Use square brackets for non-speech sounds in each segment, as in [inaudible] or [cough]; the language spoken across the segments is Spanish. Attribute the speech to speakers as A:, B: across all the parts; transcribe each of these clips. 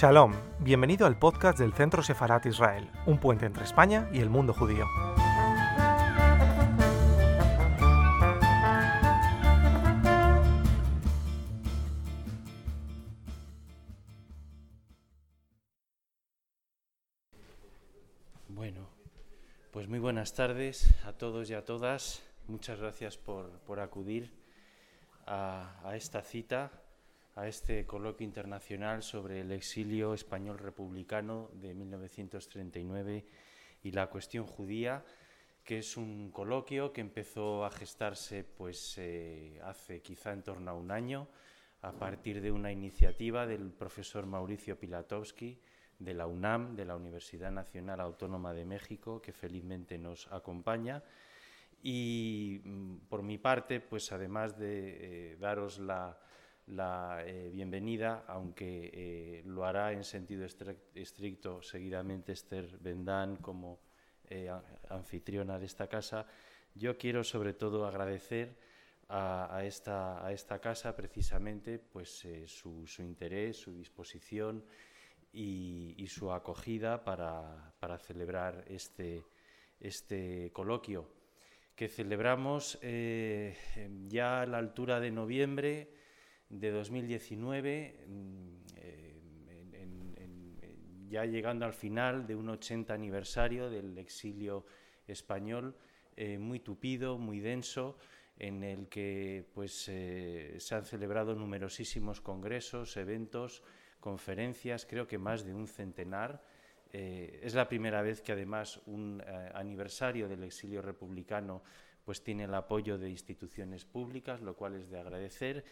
A: Shalom, bienvenido al podcast del Centro Sefarat Israel, un puente entre España y el mundo judío.
B: Bueno, pues muy buenas tardes a todos y a todas. Muchas gracias por, por acudir a, a esta cita a este coloquio internacional sobre el exilio español republicano de 1939 y la cuestión judía, que es un coloquio que empezó a gestarse pues, eh, hace quizá en torno a un año, a partir de una iniciativa del profesor Mauricio Pilatowski de la UNAM, de la Universidad Nacional Autónoma de México, que felizmente nos acompaña. Y mm, por mi parte, pues además de eh, daros la, la eh, bienvenida, aunque eh, lo hará en sentido estricto seguidamente Esther Bendán como eh, anfitriona de esta casa. Yo quiero sobre todo agradecer a, esta, a esta, casa precisamente pues, su, interés, su disposición y, su acogida para, para celebrar este, este, coloquio que celebramos ya a la altura de noviembre de 2019, mm, eh, ya llegando al final de un 80 aniversario del exilio español, eh, muy tupido, muy denso, en el que pues, eh, se han celebrado numerosísimos congresos, eventos, conferencias, creo que más de un centenar. es la primera vez que además un aniversario del exilio republicano pues tiene el apoyo de instituciones públicas, lo cual es de agradecer.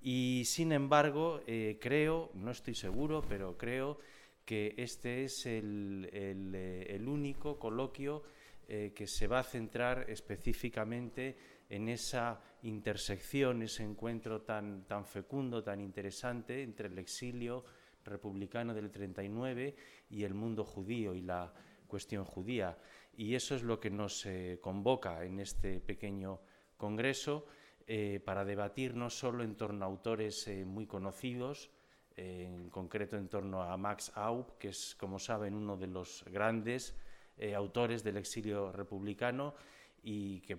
B: Y sin embargo, eh, creo, no estoy seguro, pero creo que este es el, eh, único coloquio eh, que se va a centrar específicamente en esa intersección, ese encuentro tan, tan fecundo, tan interesante entre el exilio republicano del 39 y el mundo judío y la cuestión judía. Y eso es lo que nos convoca en este pequeño congreso eh, para debatir no solo en torno a autores eh, muy conocidos, eh, en concreto en torno a Max Aub, que es, como saben, uno de los grandes autores del exilio republicano y, que,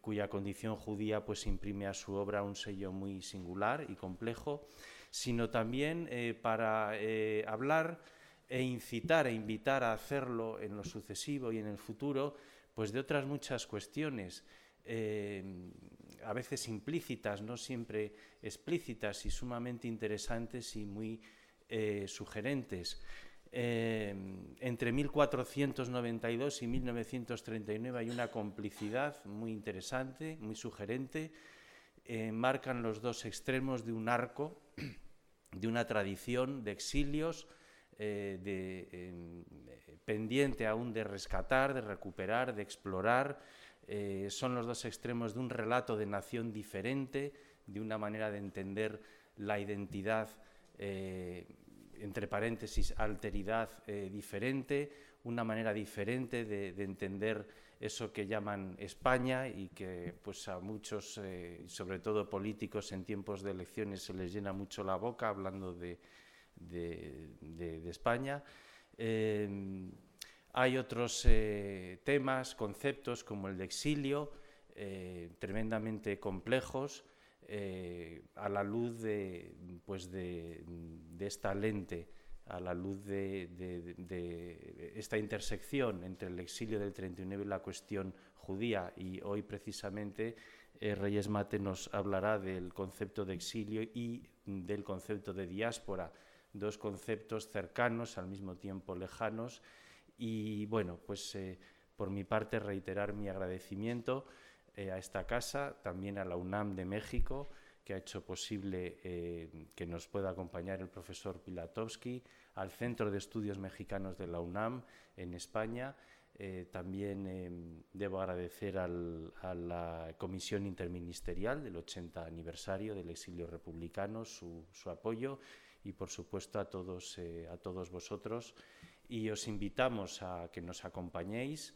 B: cuya condición judía pues, imprime a su obra un sello muy singular y complejo, sino también para hablar e incitar e invitar a hacerlo en lo sucesivo y en el futuro, pues de otras muchas cuestiones a veces implícitas, no siempre explícitas y sumamente interesantes y muy eh, sugerentes. Eh, entre 1492 y 1939 hay una complicidad muy interesante, muy sugerente. Eh, marcan los dos extremos de un arco, de una tradición de exilios, pendiente aún de rescatar, de recuperar, de explorar, eh, son los dos extremos de un relato de nación diferente, de una manera de entender la identidad, eh, entre paréntesis, alteridad eh, diferente, una manera diferente de, entender eso que llaman España y que pues a muchos, sobre todo políticos en tiempos de elecciones, se les llena mucho la boca hablando de, de España. Hay otros eh, temas, conceptos como el de exilio, eh, tremendamente complejos, eh, a la luz de, pues de, esta lente, a la luz de, esta intersección entre el exilio del 39 y la cuestión judía. Y hoy precisamente Reyes Mate nos hablará del concepto de exilio y del concepto de diáspora, dos conceptos cercanos, al mismo tiempo lejanos, y bueno, pues eh, por mi parte reiterar mi agradecimiento eh, a esta casa, también a la UNAM de México, que ha hecho posible eh, que nos pueda acompañar el profesor Pilatowski, al Centro de Estudios Mexicanos de la UNAM en España. también debo agradecer al, a la Comisión Interministerial del 80 aniversario del exilio republicano su, su apoyo y, por supuesto, a todos, a todos vosotros y os invitamos a que nos acompañéis.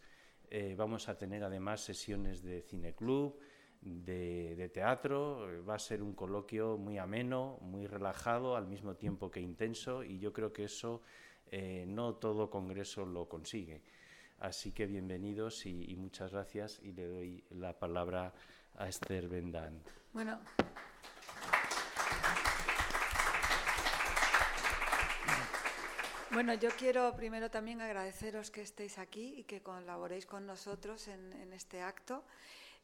B: Eh, vamos a tener además sesiones de cineclub, de, teatro. Va a ser un coloquio muy ameno, muy relajado, al mismo tiempo que intenso, y yo creo que eso eh, no todo congreso lo consigue. Así que bienvenidos y, muchas gracias y le doy la palabra a Esther Bendan.
C: Bueno. Bueno, yo quiero primero también agradeceros que estéis aquí y que colaboréis con nosotros en este acto.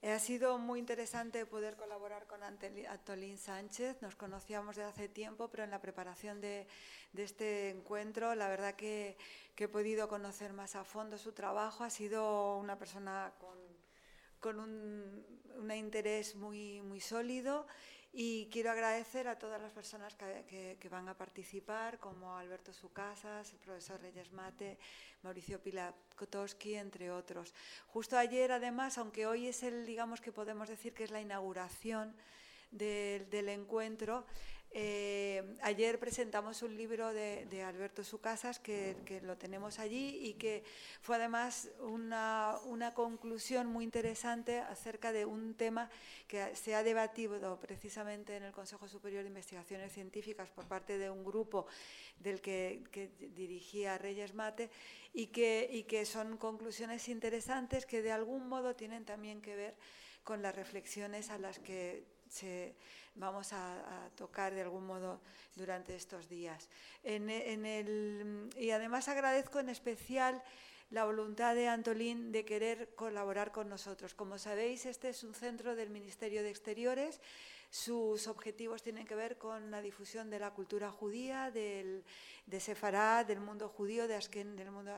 C: Eh, ha sido muy interesante poder colaborar con Antolín Sánchez. Nos conocíamos de hace tiempo, pero en la preparación de, este encuentro, la verdad que, he podido conocer más a fondo su trabajo. Ha sido una persona con, un, un, interés muy sólido y quiero agradecer a todas las personas que, van a participar, como Alberto Sucasas, el profesor Reyes Mate, Mauricio Pilakotowski, entre otros. Justo ayer, además, aunque hoy es el, digamos que podemos decir que es la inauguración del encuentro, eh, ayer presentamos un libro de, Alberto Sucasas que, que, lo tenemos allí y que fue además una, conclusión muy interesante acerca de un tema que se ha debatido precisamente en el Consejo Superior de Investigaciones Científicas por parte de un grupo del que, que dirigía Reyes Mate y que, y que son conclusiones interesantes que de algún modo tienen también que ver con las reflexiones a las que se vamos a, tocar de algún modo durante estos días. y además agradezco en especial la voluntad de Antolín de querer colaborar con nosotros. Como sabéis, este es un centro del Ministerio de Exteriores. Sus objetivos tienen que ver con la difusión de la cultura judía, del, de Sefarad, del mundo judío, de Asken, del mundo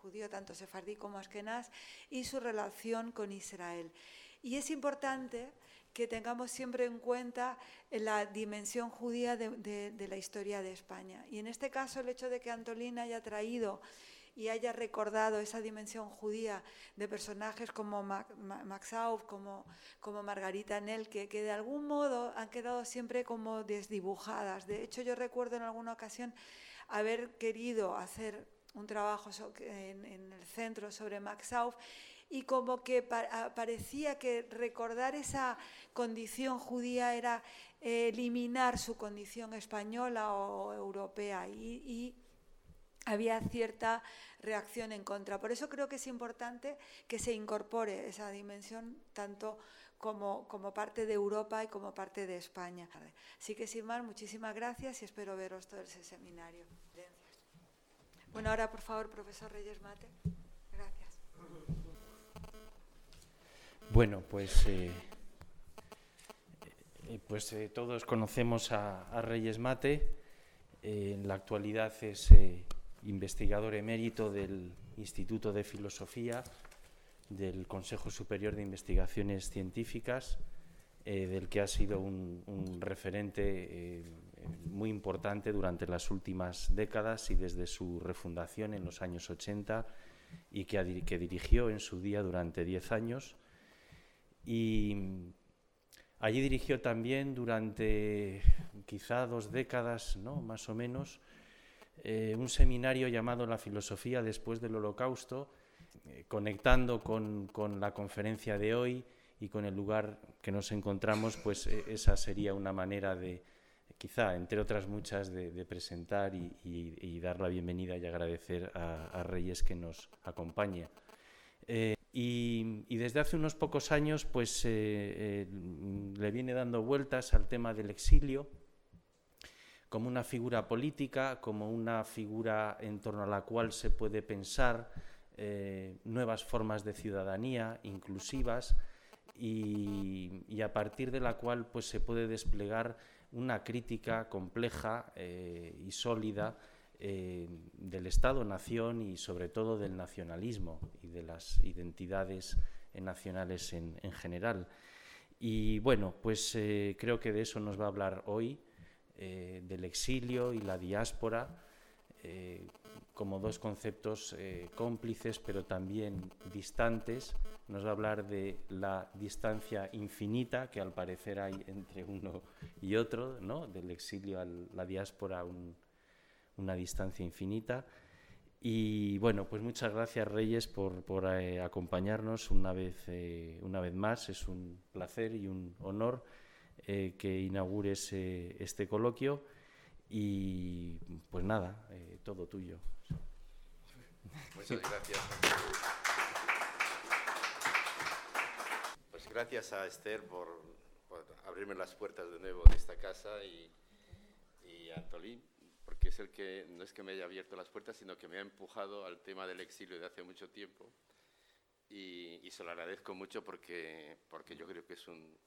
C: judío, tanto sefardí como askenaz, y su relación con Israel. Y es importante que tengamos siempre en cuenta la dimensión judía de, la historia de España. Y en este caso el hecho de que Antolín haya traído y haya recordado esa dimensión judía de personajes como Max Auf, como, Margarita Nell, que, de algún modo han quedado siempre como desdibujadas. De hecho, yo recuerdo en alguna ocasión haber querido hacer un trabajo en, en el centro sobre Max Auf y como que parecía que recordar esa condición judía era eliminar su condición española o europea y, había cierta reacción en contra. Por eso creo que es importante que se incorpore esa dimensión tanto como, como, parte de Europa y como parte de España. Así que sin más, muchísimas gracias y espero veros todo ese seminario. Bueno, ahora por favor, profesor Reyes Mate.
B: Bueno, pues, eh, eh, pues eh, todos conocemos a, Reyes Mate. en la actualidad es investigador emérito del Instituto de Filosofía del Consejo Superior de Investigaciones Científicas, del que ha sido un, referente muy importante durante las últimas décadas y desde su refundación en los años 80 y que, dirigió en su día durante 10 años y allí dirigió también durante quizá dos décadas, ¿no? más o menos, eh, un seminario llamado La filosofía después del holocausto, eh, conectando con, con, la conferencia de hoy y con el lugar que nos encontramos, pues eh, esa sería una manera de, quizá, entre otras muchas, de, presentar y, dar la bienvenida y agradecer a, Reyes que nos acompaña. Y, desde hace unos pocos años pues, eh, eh, le viene dando vueltas al tema del exilio como una figura política, como una figura en torno a la cual se puede pensar eh, nuevas formas de ciudadanía inclusivas y, a partir de la cual pues, se puede desplegar una crítica compleja y sólida eh, del Estado-nación y sobre todo del nacionalismo y de las identidades nacionales en, general. Y bueno, pues eh, creo que de eso nos va a hablar hoy, eh, del exilio y la diáspora, como dos conceptos cómplices pero también distantes. Nos va a hablar de la distancia infinita que al parecer hay entre uno y otro, ¿no? del exilio a la diáspora, una distancia infinita. Y bueno, pues muchas gracias Reyes por, eh, acompañarnos una vez, eh, una vez más. Es un placer y un honor eh, que inaugures este coloquio. Y pues nada, todo tuyo.
D: Muchas gracias. Pues gracias a Esther por, abrirme las puertas de nuevo de esta casa y, y a Antolín porque es el que no es que me haya abierto las puertas, sino que me ha empujado al tema del exilio de hace mucho tiempo. Y, se lo agradezco mucho porque, porque yo creo que es un,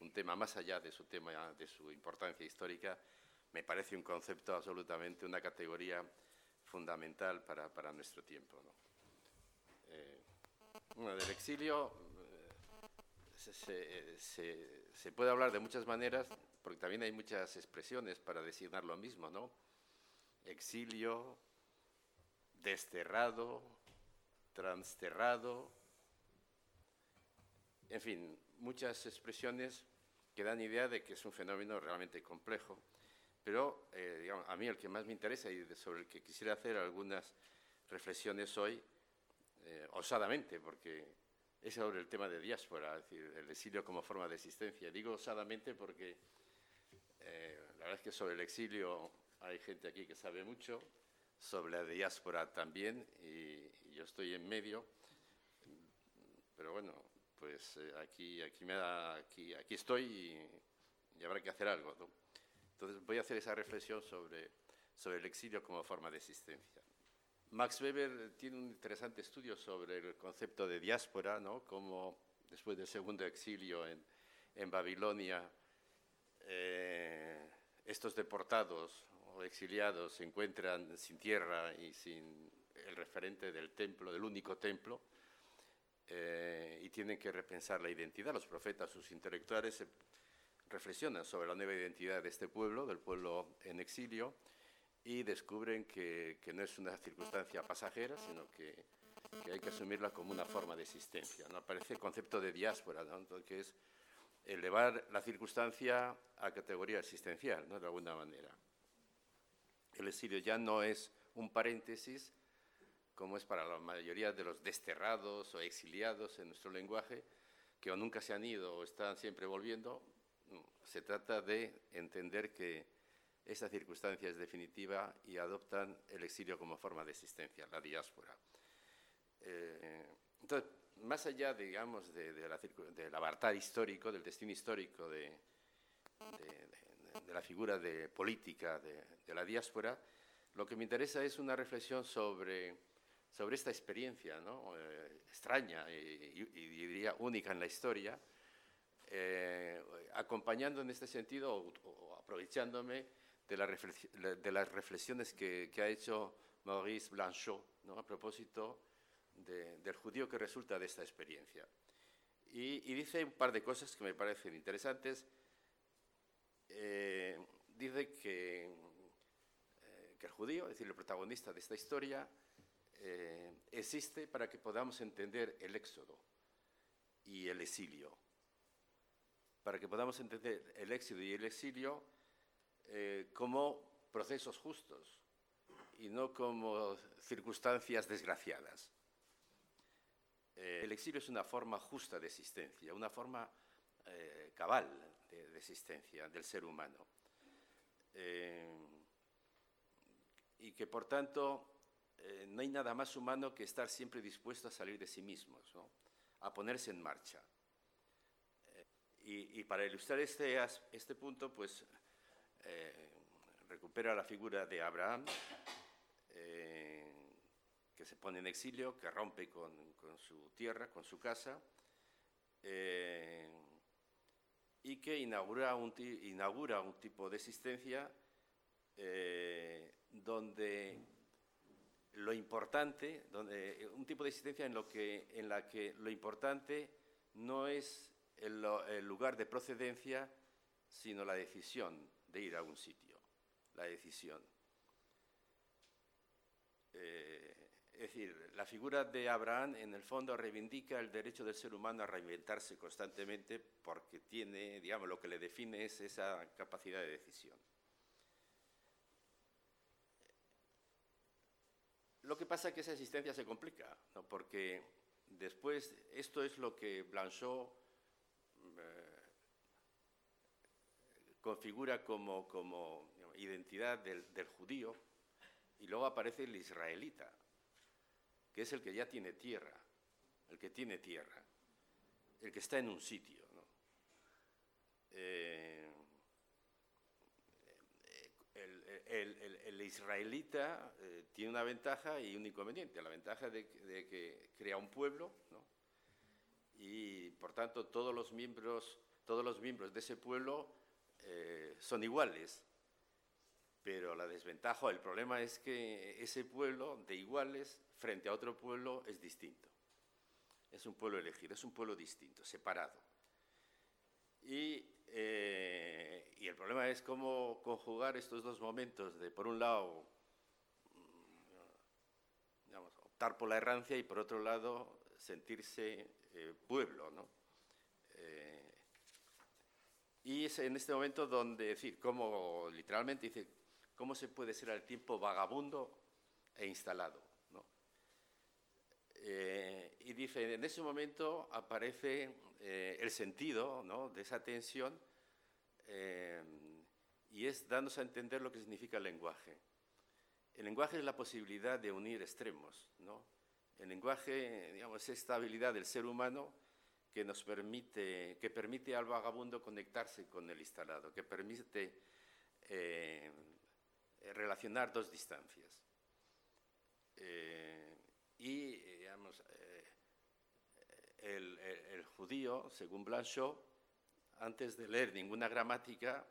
D: un, tema más allá de su tema, de su importancia histórica, me parece un concepto absolutamente, una categoría fundamental para, para nuestro tiempo. ¿no? Eh, bueno, del exilio eh, se, se, se, puede hablar de muchas maneras, porque también hay muchas expresiones para designar lo mismo, ¿no? exilio, desterrado, transterrado, en fin, muchas expresiones que dan idea de que es un fenómeno realmente complejo, pero eh, a mí el que más me interesa y sobre el que quisiera hacer algunas reflexiones hoy, eh, osadamente, porque es sobre el tema de diáspora, es decir, el exilio como forma de existencia. Digo osadamente porque eh, la verdad es que sobre el exilio hay gente aquí que sabe mucho, sobre la diáspora también, y, yo estoy en medio, pero bueno, pues eh, aquí, aquí, me da, aquí, aquí estoy y, habrá que hacer algo. Entonces voy a hacer esa reflexión sobre, sobre el exilio como forma de existencia. Max Weber tiene un interesante estudio sobre el concepto de diáspora, ¿no? como después del segundo exilio en, en Babilonia, eh, estos deportados exiliados se encuentran sin tierra y sin el referente del templo, del único templo, eh, y tienen que repensar la identidad. Los profetas, sus intelectuales, reflexionan sobre la nueva identidad de este pueblo, del pueblo en exilio, y descubren que, no es una circunstancia pasajera, sino que, hay que asumirla como una forma de existencia. ¿no? Aparece el concepto de diáspora, que es elevar la circunstancia a categoría existencial, ¿no? de alguna manera. El exilio ya no es un paréntesis, como es para la mayoría de los desterrados o exiliados en nuestro lenguaje, que o nunca se han ido o están siempre volviendo. Se trata de entender que esa circunstancia es definitiva y adoptan el exilio como forma de existencia, la diáspora. Eh, entonces, más allá, digamos, de, la, del avatar histórico, del destino histórico de, de la figura de política de, la diáspora, lo que me interesa es una reflexión sobre, sobre esta experiencia ¿no? Eh, extraña y, diría única en la historia, eh, acompañando en este sentido o, aprovechándome de, la de, las reflexiones que, que, ha hecho Maurice Blanchot ¿no? a propósito del judío que resulta de esta experiencia. Y, dice un par de cosas que me parecen interesantes eh, dice que, eh, que, el judío, es decir, el protagonista de esta historia, eh, existe para que podamos entender el éxodo y el exilio. Para que podamos entender el éxodo y el exilio como procesos justos y no como circunstancias desgraciadas. El exilio es una forma justa de existencia, una forma cabal, de, existencia del ser humano. Eh, y que por tanto eh, no hay nada más humano que estar siempre dispuesto a salir de sí mismos, a ponerse en marcha. Eh, y, para ilustrar este, este punto, pues recupera la figura de Abraham, que se pone en exilio, que rompe con, su tierra, con su casa, y que inaugura un, inaugura un tipo de existencia eh, donde lo importante, donde, un tipo de existencia en, lo que, en la que lo importante no es el, lugar de procedencia, sino la decisión de ir a un sitio, la decisión. Eh, es decir, la figura de Abraham en el fondo reivindica el derecho del ser humano a reinventarse constantemente porque tiene, digamos, lo que le define es esa capacidad de decisión. Lo que pasa es que esa existencia se complica, porque después esto es lo que Blanchot eh, configura como, como identidad del, judío, y luego aparece el israelita, que es el que ya tiene tierra, el que tiene tierra, el que está en un sitio. Eh, el, israelita eh, tiene una ventaja y un inconveniente. La ventaja de, que crea un pueblo, y por tanto todos los miembros, todos los miembros de ese pueblo eh, son iguales. Pero la desventaja, el problema es que ese pueblo de iguales frente a otro pueblo es distinto. Es un pueblo elegido, es un pueblo distinto, separado. Y eh, y el problema es cómo conjugar estos dos momentos de, por un lado, mm, optar por la errancia y por otro lado, sentirse eh, pueblo. ¿no? Eh, y es en este momento donde, decir, cómo literalmente dice, cómo se puede ser al tiempo vagabundo e instalado. ¿no? y dice, en ese momento aparece el sentido ¿no? de esa tensión eh, y es dándose a entender lo que significa el lenguaje. El lenguaje es la posibilidad de unir extremos, ¿no? El lenguaje, digamos, es esta habilidad del ser humano que nos permite, que permite al vagabundo conectarse con el instalado, que permite eh, relacionar dos distancias. Eh, y, digamos, el, judío, según Blanchot, antes de leer ninguna gramática,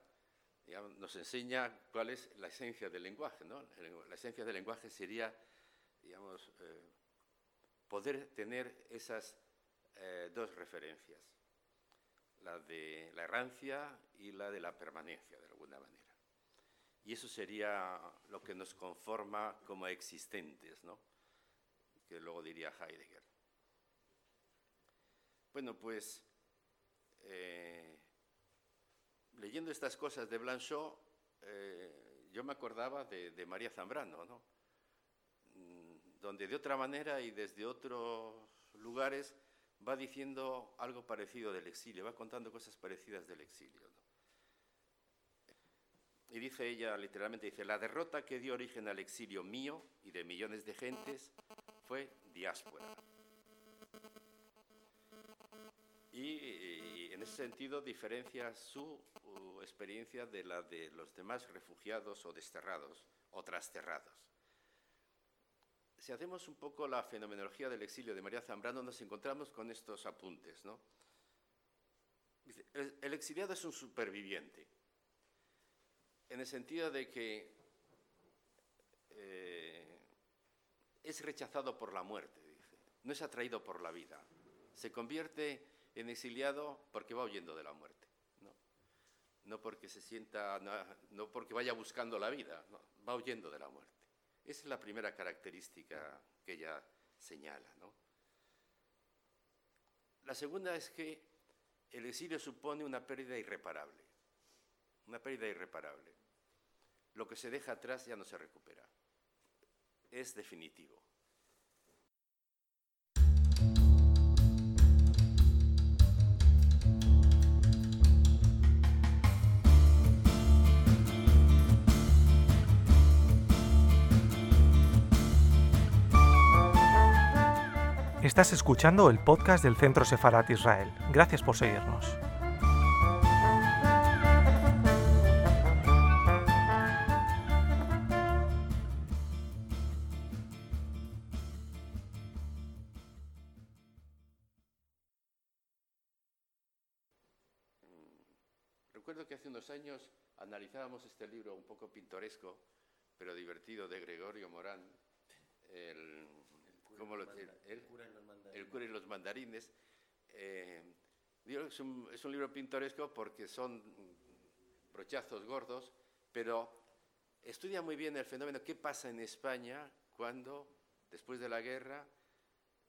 D: nos enseña cuál es la esencia del lenguaje. ¿no? La esencia del lenguaje sería, digamos, eh, poder tener esas eh, dos referencias, la de la errancia y la de la permanencia, de alguna manera. Y eso sería lo que nos conforma como existentes, ¿no? que luego diría Heidegger. Bueno, pues eh, leyendo estas cosas de Blanchot, eh, yo me acordaba de, María Zambrano, ¿no? Mm, donde de otra manera y desde otros lugares va diciendo algo parecido del exilio, va contando cosas parecidas del exilio. Y dice ella, literalmente, dice, la derrota que dio origen al exilio mío y de millones de gentes fue diáspora. Y, en ese sentido diferencia su experiencia de la de los demás refugiados o desterrados o trasterrados. Si hacemos un poco la fenomenología del exilio de María Zambrano, nos encontramos con estos apuntes. ¿no? el, exiliado es un superviviente, en el sentido de que eh, es rechazado por la muerte, dice. no es atraído por la vida. Se convierte en exiliado porque va huyendo de la muerte. No, porque se sienta, no, porque vaya buscando la vida, va huyendo de la muerte. Esa es la primera característica que ella señala. La segunda es que el exilio supone una pérdida irreparable, una pérdida irreparable. Lo que se deja atrás ya no se recupera, es definitivo.
A: Estás escuchando el podcast del Centro Sefarat Israel. Gracias por seguirnos.
D: Libro un poco pintoresco, pero divertido, de Gregorio Morán, el cura y los mandarines. Eh, es, un, es, un, libro pintoresco porque son brochazos gordos, pero estudia muy bien el fenómeno. Qué pasa en España cuando, después de la guerra,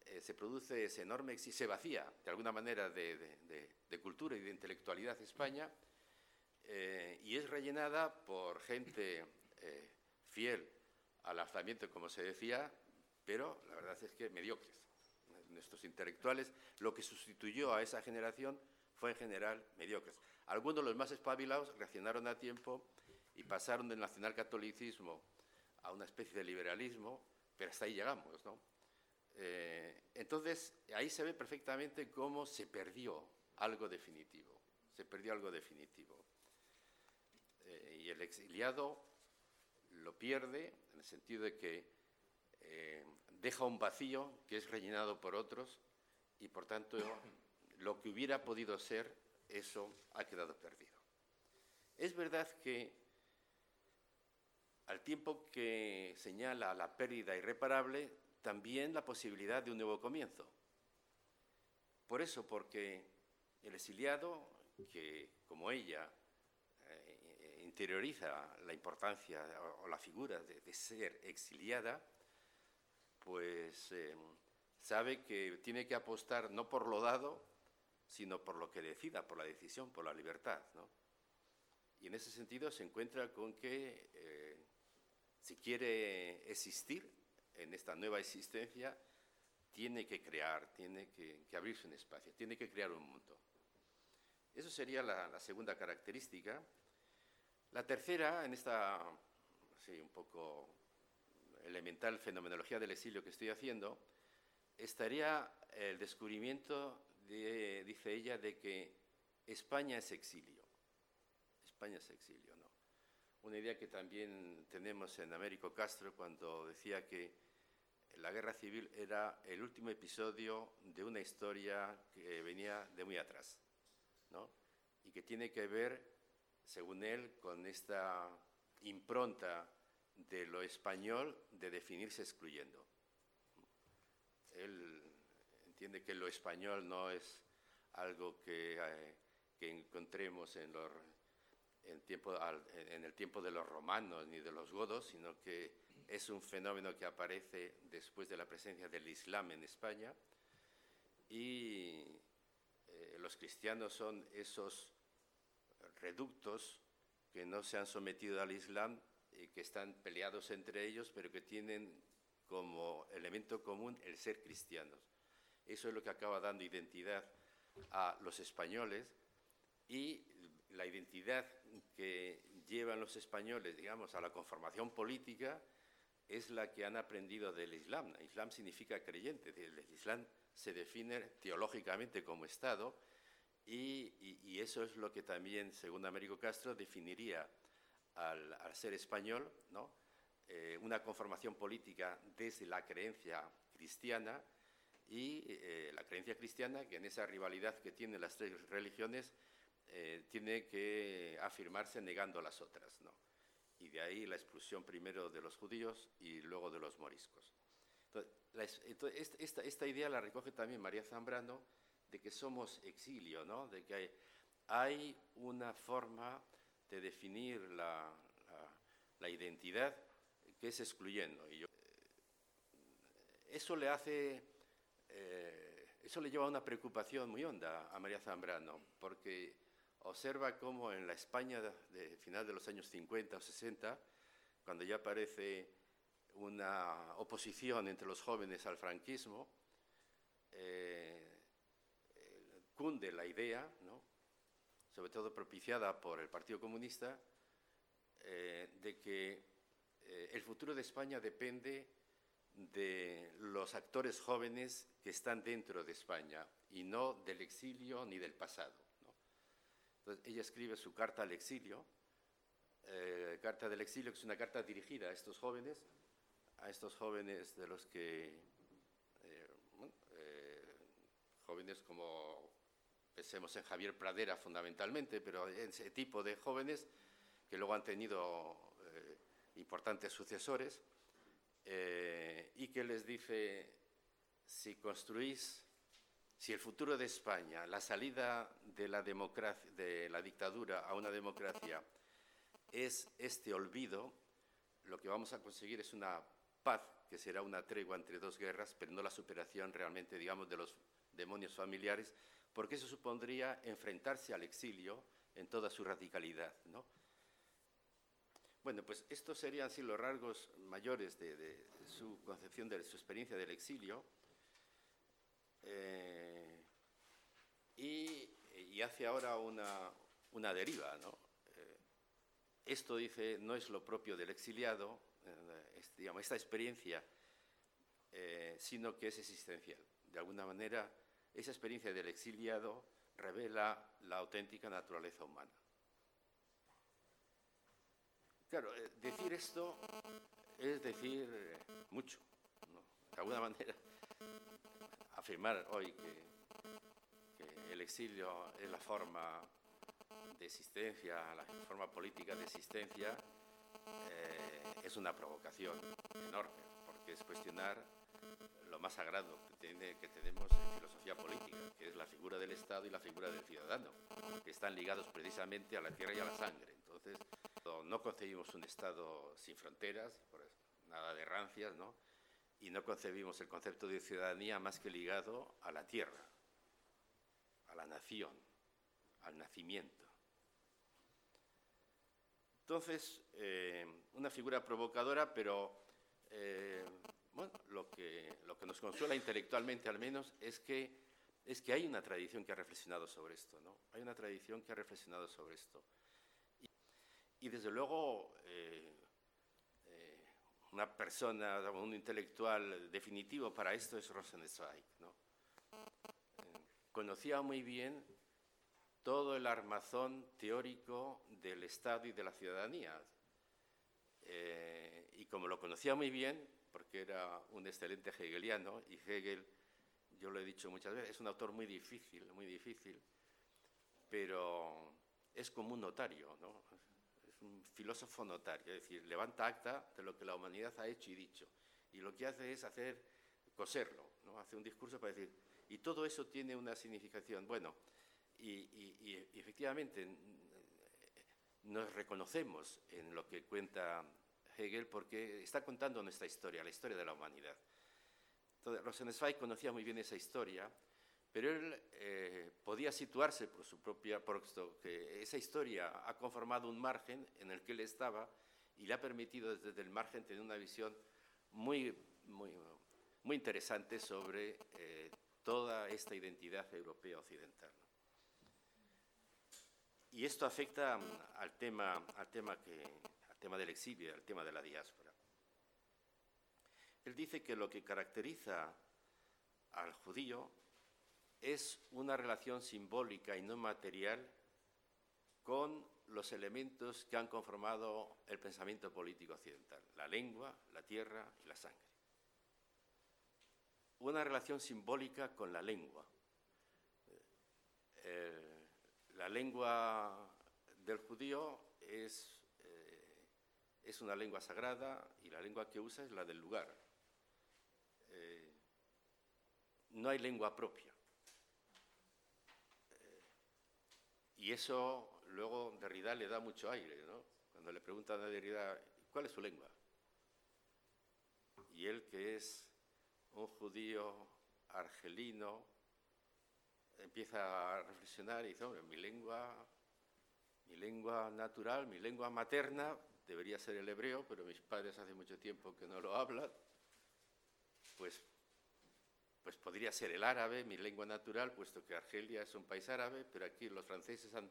D: eh, se produce ese enorme, se vacía de alguna manera de, de, de cultura y de intelectualidad España eh, y es rellenada por gente fiel al alzamiento, como se decía, pero la verdad es que mediocres. Nuestros intelectuales, lo que sustituyó a esa generación fue en general mediocres. Algunos, los más espabilados, reaccionaron a tiempo y pasaron del nacionalcatolicismo a una especie de liberalismo, pero hasta ahí llegamos, ¿no? Eh, entonces, ahí se ve perfectamente cómo se perdió algo definitivo, se perdió algo definitivo. Eh, y el exiliado lo pierde en el sentido de que eh, deja un vacío que es rellenado por otros y por tanto lo que hubiera podido ser, eso ha quedado perdido. Es verdad que al tiempo que señala la pérdida irreparable, también la posibilidad de un nuevo comienzo. Por eso, porque el exiliado, que como ella interioriza la importancia o, la figura de, ser exiliada, pues eh, sabe que tiene que apostar no por lo dado, sino por lo que decida, por la decisión, por la libertad. Y en ese sentido se encuentra con que eh, si quiere existir en esta nueva existencia, tiene que crear, tiene que, abrirse un espacio, tiene que crear un mundo. Eso sería la, segunda característica. La tercera, en esta sí, un poco elemental fenomenología del exilio que estoy haciendo, estaría el descubrimiento dice ella, de que España es exilio. España es exilio, ¿no? Una idea que también tenemos en Américo Castro cuando decía que la guerra civil era el último episodio de una historia que venía de muy atrás, ¿no? Y que tiene que ver, según él, con esta impronta de lo español de definirse excluyendo. Él entiende que lo español no es algo que, eh, encontremos en, el tiempo de los romanos ni de los godos, sino que es un fenómeno que aparece después de la presencia del Islam en España y eh, los cristianos son esos reductos que no se han sometido al Islam y que están peleados entre ellos, pero que tienen como elemento común el ser cristianos. Eso es lo que acaba dando identidad a los españoles y la identidad que llevan los españoles, digamos, a la conformación política es la que han aprendido del Islam. El Islam significa creyente, el Islam se define teológicamente como Estado y, eso es lo que también, según Américo Castro, definiría al, ser español, ¿no? Eh, una conformación política desde la creencia cristiana y eh, la creencia cristiana, que en esa rivalidad que tienen las tres religiones, eh, tiene que afirmarse negando las otras. ¿no? Y de ahí la expulsión primero de los judíos y luego de los moriscos. Esta, idea la recoge también María Zambrano, de que somos exilio, ¿no? de que hay, una forma de definir la, la, identidad que es excluyendo. Y eh, eso le hace eh, eso le lleva a una preocupación muy honda a María Zambrano, porque observa cómo en la España de, final de los años 50 o 60, cuando ya aparece una oposición entre los jóvenes al franquismo, eh, cunde la idea, sobre todo propiciada por el Partido Comunista, eh, de que el futuro de España depende de los actores jóvenes que están dentro de España y no del exilio ni del pasado. Ella escribe su carta al exilio, eh, carta del exilio, que es una carta dirigida a estos jóvenes, a estos jóvenes de los que, eh, eh, jóvenes como pensemos en Javier Pradera fundamentalmente, pero ese tipo de jóvenes que luego han tenido importantes sucesores, eh, y que les dice, si construís, si el futuro de España, la salida de la, democracia, de la dictadura a una democracia es este olvido, lo que vamos a conseguir es una paz que será una tregua entre dos guerras, pero no la superación realmente, digamos, de los demonios familiares, porque eso supondría enfrentarse al exilio en toda su radicalidad. ¿no? Bueno, pues estos serían los rasgos mayores de, su concepción, de su experiencia del exilio. Eh, y, hace ahora una, deriva. ¿no? Eh, esto, dice, no es lo propio del exiliado, eh, digamos, esta experiencia, sino que es existencial. De alguna manera, esa experiencia del exiliado revela la auténtica naturaleza humana. Claro, eh, decir esto es decir eh, mucho, de alguna [laughs] manera. Afirmar hoy que, el exilio es la forma de existencia, la forma política de existencia, eh, es una provocación enorme, porque es cuestionar lo más sagrado que, tenemos en filosofía política, que es la figura del Estado y la figura del ciudadano, que están ligados precisamente a la tierra y a la sangre. Entonces, no concebimos un Estado sin fronteras, nada de rancias, ¿no? Y no concebimos el concepto de ciudadanía más que ligado a la tierra, a la nación, al nacimiento. Entonces, eh, una figura provocadora, pero eh, bueno, lo que, lo que nos consuela intelectualmente al menos es que, es que hay una tradición que ha reflexionado sobre esto, ¿no? Hay una tradición que ha reflexionado sobre esto. Y desde luego, eh, eh, una persona, un intelectual definitivo para esto es Rosenzweig. ¿no? Eh, conocía muy bien todo el armazón teórico del Estado y de la ciudadanía. Y como lo conocía muy bien, porque era un excelente hegeliano, y Hegel, yo lo he dicho muchas veces, es un autor muy difícil, muy difícil, pero es como un notario, ¿no? un filósofo notario, es decir, levanta acta de lo que la humanidad ha hecho y dicho. Y lo que hace es hacer, coserlo, ¿no? hace un discurso para decir, y todo eso tiene una significación. Bueno, y, efectivamente nos reconocemos en lo que cuenta Hegel porque está contando nuestra historia, la historia de la humanidad. Entonces, Rosenzweig conocía muy bien esa historia pero él eh, podía situarse por su propia, por que esa historia ha conformado un margen en el que él estaba y le ha permitido desde el margen tener una visión muy, muy, muy interesante sobre eh, toda esta identidad europea occidental. Y esto afecta al tema, al tema, que, tema del exilio, al tema de la diáspora. Él dice que lo que caracteriza al judío es una relación simbólica y no material con los elementos que han conformado el pensamiento político occidental, la lengua, la tierra y la sangre. Una relación simbólica con la lengua. Eh, la lengua del judío es, es, una lengua sagrada y la lengua que usa es la del lugar. Eh, no hay lengua propia. Y eso luego Derrida le da mucho aire, ¿no? Cuando le preguntan a Derrida, ¿cuál es su lengua? Y él, que es un judío argelino, empieza a reflexionar y dice, hombre, mi lengua, mi lengua natural, mi lengua materna, debería ser el hebreo, pero mis padres hace mucho tiempo que no lo hablan, pues pues podría ser el árabe, mi lengua natural, puesto que Argelia es un país árabe, pero aquí los franceses han,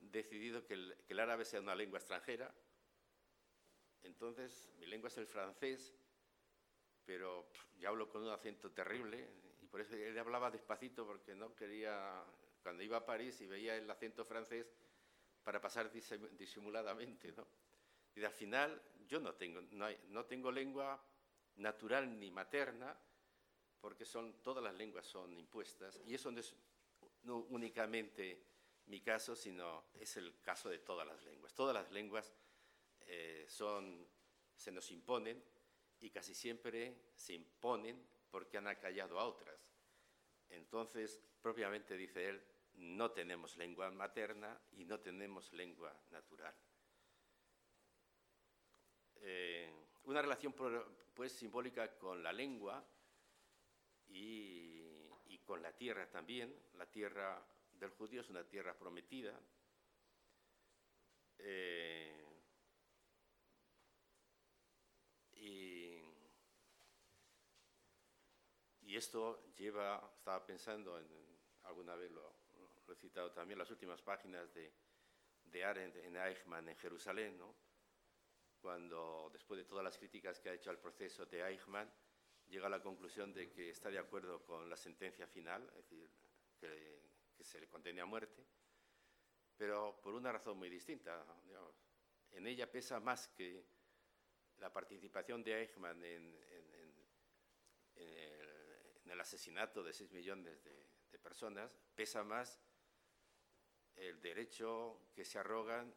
D: decidido que el, árabe sea una lengua extranjera. Entonces, mi lengua es el francés, pero ya hablo con un acento terrible, y por eso él hablaba despacito, porque no quería, cuando iba a París y veía el acento francés, para pasar disimuladamente, ¿no? Y al final, yo no tengo, no tengo lengua natural ni materna, porque son, todas las lenguas son impuestas, y eso no es únicamente mi caso, sino es el caso de todas las lenguas. Todas las lenguas eh, son, se nos imponen y casi siempre se imponen porque han acallado a otras. Entonces, propiamente dice él, no tenemos lengua materna y no tenemos lengua natural. Eh, una relación pues simbólica con la lengua y, con la tierra también. La tierra del judío es una tierra prometida. Eh, y, y, esto lleva, estaba pensando, en, alguna vez lo, he citado también, las últimas páginas de, de Arendt en Eichmann en Jerusalén, cuando después de todas las críticas que ha hecho al proceso de Eichmann, llega a la conclusión de que está de acuerdo con la sentencia final, es decir, que, se le condene a muerte, pero por una razón muy distinta. En ella pesa más que la participación de Eichmann en, el, asesinato de 6 millones de, personas, pesa más el derecho que se arrogan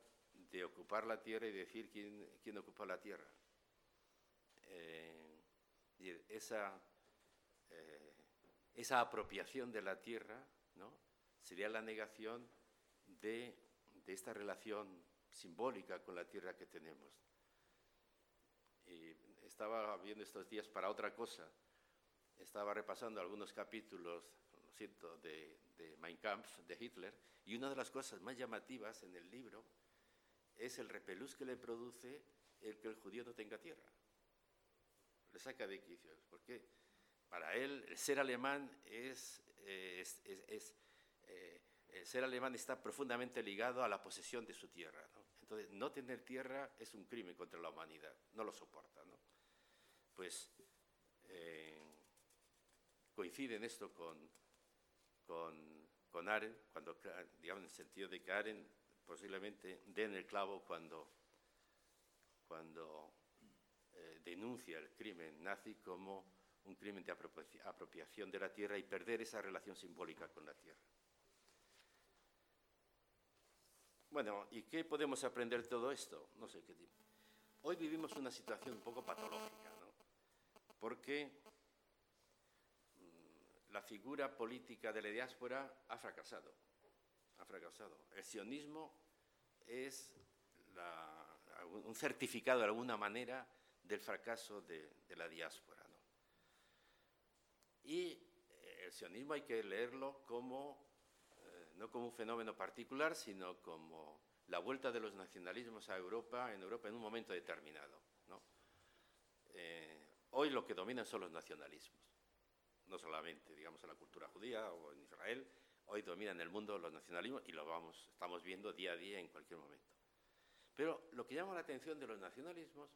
D: de ocupar la tierra y decir quién, quién ocupa la tierra. Eh, y esa, eh, esa apropiación de la tierra ¿no? sería la negación de, de esta relación simbólica con la tierra que tenemos. Y estaba viendo estos días para otra cosa. Estaba repasando algunos capítulos, lo siento, de, de Mein Kampf, de Hitler, y una de las cosas más llamativas en el libro es el repelús que le produce el que el judío no tenga tierra. Le saca de quicio, porque para él el ser alemán es, es, eh, el ser alemán está profundamente ligado a la posesión de su tierra. Entonces, no tener tierra es un crimen contra la humanidad, no lo soporta. ¿no? Pues eh, coincide en esto con, con, con Aren, cuando, digamos, en el sentido de que Aren posiblemente den el clavo cuando, cuando eh, denuncia el crimen nazi como un crimen de apropiación de la tierra y perder esa relación simbólica con la tierra. Bueno, ¿y qué podemos aprender de todo esto? No sé qué Hoy vivimos una situación un poco patológica, ¿no? Porque la figura política de la diáspora ha fracasado ha fracasado. El sionismo es un certificado de alguna manera del fracaso de, la diáspora. Y eh, el sionismo hay que leerlo como, eh, no como un fenómeno particular, sino como la vuelta de los nacionalismos a Europa, en Europa en un momento determinado. Eh, hoy lo que dominan son los nacionalismos, no solamente, digamos, en la cultura judía o en Israel, Hoy dominan el mundo los nacionalismos y lo vamos, estamos viendo día a día en cualquier momento. Pero lo que llama la atención de los nacionalismos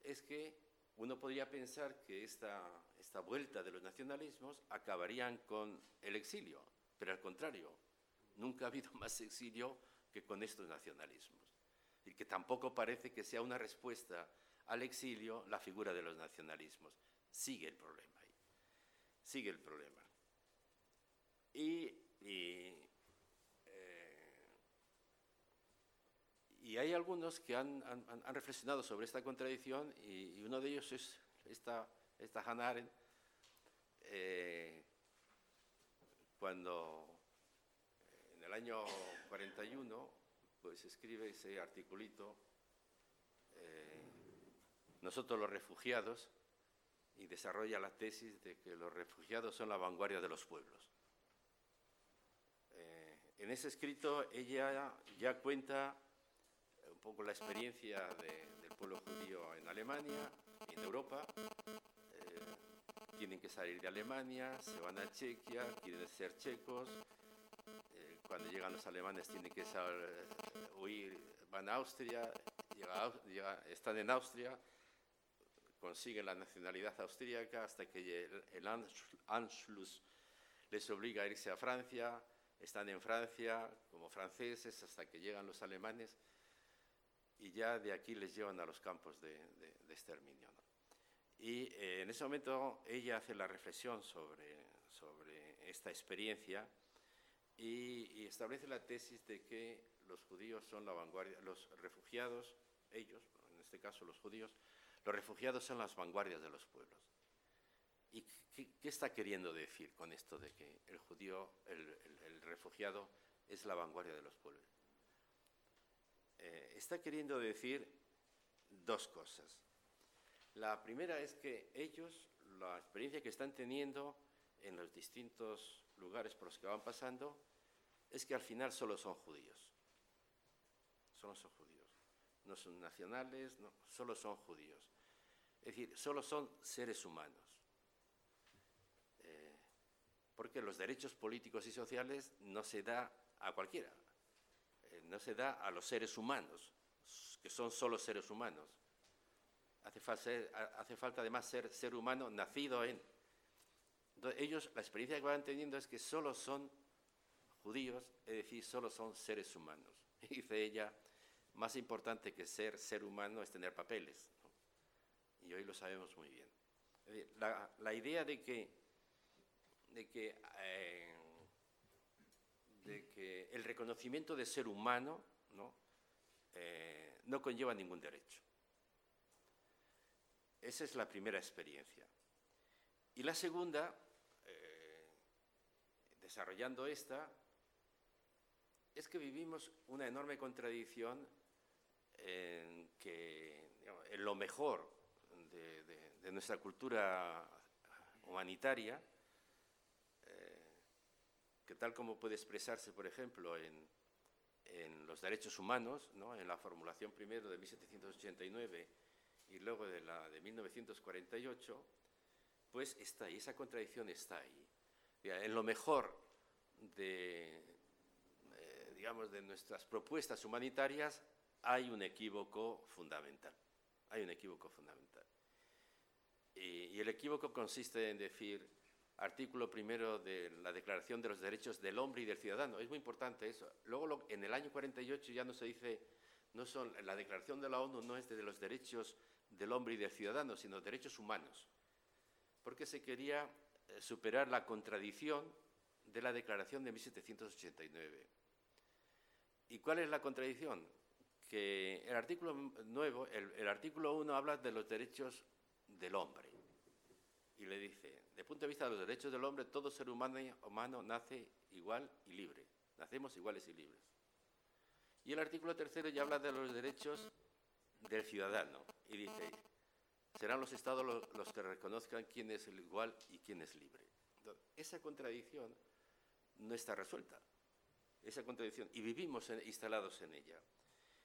D: es que uno podría pensar que esta, esta vuelta de los nacionalismos acabarían con el exilio, pero al contrario, nunca ha habido [laughs] más exilio que con estos nacionalismos. Y que tampoco parece que sea una respuesta al exilio la figura de los nacionalismos. Sigue el problema. Sigue el problema. Y, eh, y, hay algunos que han, han, reflexionado sobre esta contradicción y, uno de ellos es esta, esta Hannah Arendt, eh, cuando en el año 41 pues escribe ese articulito, eh, nosotros los refugiados, y desarrolla la tesis de que los refugiados son la vanguardia de los pueblos. En ese escrito ella ya cuenta un poco la experiencia del pueblo judío en Alemania en Europa. Eh, tienen que salir de Alemania, se van a Chequia, quieren ser checos. Eh, cuando llegan los alemanes tienen que saber, huir, van a Austria, están en Austria, consiguen la nacionalidad austríaca hasta que el, Anschluss les obliga a irse a Francia están en Francia como franceses hasta que llegan los alemanes y ya de aquí les llevan a los campos de, exterminio. Y eh, en ese momento ella hace la reflexión sobre esta experiencia y, establece la tesis de que los judíos son la vanguardia, los refugiados, ellos, en este caso los judíos, los refugiados son las vanguardias de los pueblos. ¿Y qué, está queriendo decir con esto de que el judío, el, refugiado, es la vanguardia de los pueblos? Eh, está queriendo decir dos cosas. La primera es que ellos, la experiencia que están teniendo en los distintos lugares por los que van pasando, es que al final solo son judíos. Solo son judíos. No son nacionales, no, solo son judíos. Es decir, solo son seres humanos. porque los derechos políticos y sociales no se da a cualquiera, eh, no se da a los seres humanos, que son solo seres humanos. Hace, hace falta además ser ser humano nacido en. Entonces, ellos, la experiencia que van teniendo es que solo son judíos, es decir, solo son seres humanos. Y [laughs] dice ella, más importante que ser ser humano es tener papeles. Y hoy lo sabemos muy bien. La, idea de que, de que, eh, de que el reconocimiento de ser humano ¿no? Eh, no conlleva ningún derecho. Esa es la primera experiencia. Y la segunda, eh, desarrollando esta, es que vivimos una enorme contradicción en que en lo mejor de, nuestra cultura humanitaria, eh, que tal como puede expresarse, por ejemplo, en, los derechos humanos, en la formulación primero de 1789 y luego de la de 1948, pues está ahí, esa contradicción está ahí. En lo mejor de, eh, digamos, de nuestras propuestas humanitarias hay un equívoco fundamental. Hay un equívoco fundamental. Y, el equívoco consiste en decir, artículo primero de la Declaración de los Derechos del Hombre y del Ciudadano. Es muy importante eso. Luego, en el año 48 ya no se dice, no son, la Declaración de la ONU no es de los derechos del hombre y del ciudadano, sino derechos humanos. Porque se quería eh, superar la contradicción de la Declaración de 1789. ¿Y cuál es la contradicción? Que el artículo nuevo, el, el artículo 1 habla de los derechos del hombre. Y le dice, de punto de vista de los derechos del hombre, todo ser humano, humano nace igual y libre. Nacemos iguales y libres. Y el artículo tercero ya habla de los derechos del ciudadano. Y dice, serán los estados los, que reconozcan quién es el igual y quién es libre. esa contradicción no está resuelta. Esa contradicción. Y vivimos instalados en ella.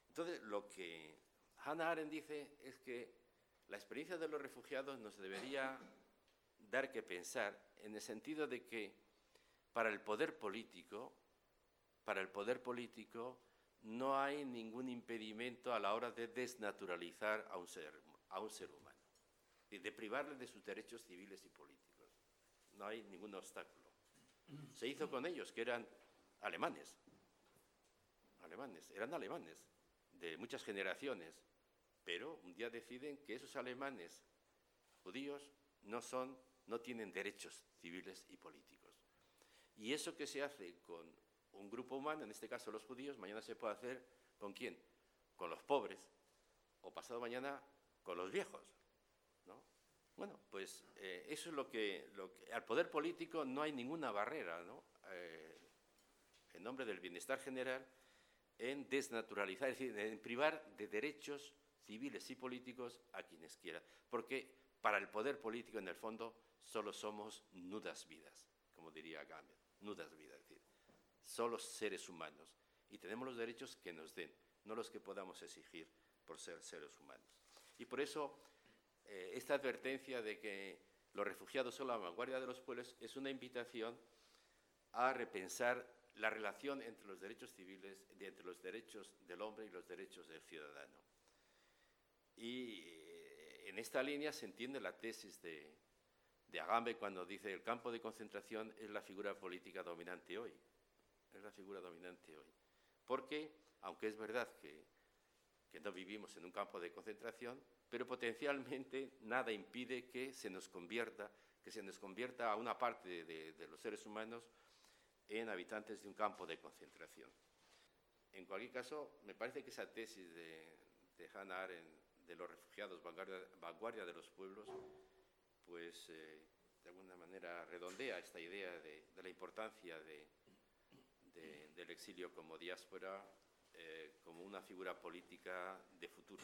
D: Entonces, lo que Hannah Arendt dice es que la experiencia de los refugiados nos debería dar que pensar en el sentido de que para el poder político, para el poder político no hay ningún impedimento a la hora de desnaturalizar a un ser, a un ser humano y de privarle de sus derechos civiles y políticos. No hay ningún obstáculo. Se hizo con ellos, que eran alemanes, alemanes, eran alemanes de muchas generaciones, pero un día deciden que esos alemanes judíos no son, no tienen derechos civiles y políticos. Y eso que se hace con un grupo humano, en este caso los judíos, mañana se puede hacer con quién? Con los pobres, o pasado mañana con los viejos. ¿no? Bueno, pues eh, eso es lo que, al poder político no hay ninguna barrera, ¿no? Eh, en nombre del bienestar general, en desnaturalizar, es decir, en privar de derechos civiles y políticos a quienes quiera. Porque para el poder político, en el fondo, solo somos nudas vidas, como diría Gamer, nudas vidas, es decir, solo seres humanos. Y tenemos los derechos que nos den, no los que podamos exigir por ser seres humanos. Y por eso, eh, esta advertencia de que los refugiados son la vanguardia de los pueblos es una invitación a repensar la relación entre los derechos civiles, entre los derechos del hombre y los derechos del ciudadano. Y eh, en esta línea se entiende la tesis de, de Agambe cuando dice el campo de concentración es la figura política dominante hoy. Es la figura dominante hoy. Porque, aunque es verdad que, no vivimos en un campo de concentración, pero potencialmente nada impide que se nos convierta, que se nos convierta a una parte de, de los seres humanos en habitantes de un campo de concentración. En cualquier caso, me parece que esa tesis de, de Hannah Arendt de los refugiados, vanguardia, de los pueblos, pues eh, de alguna manera redondea esta idea de, la importancia del exilio como diáspora, eh, como una figura política de futuro.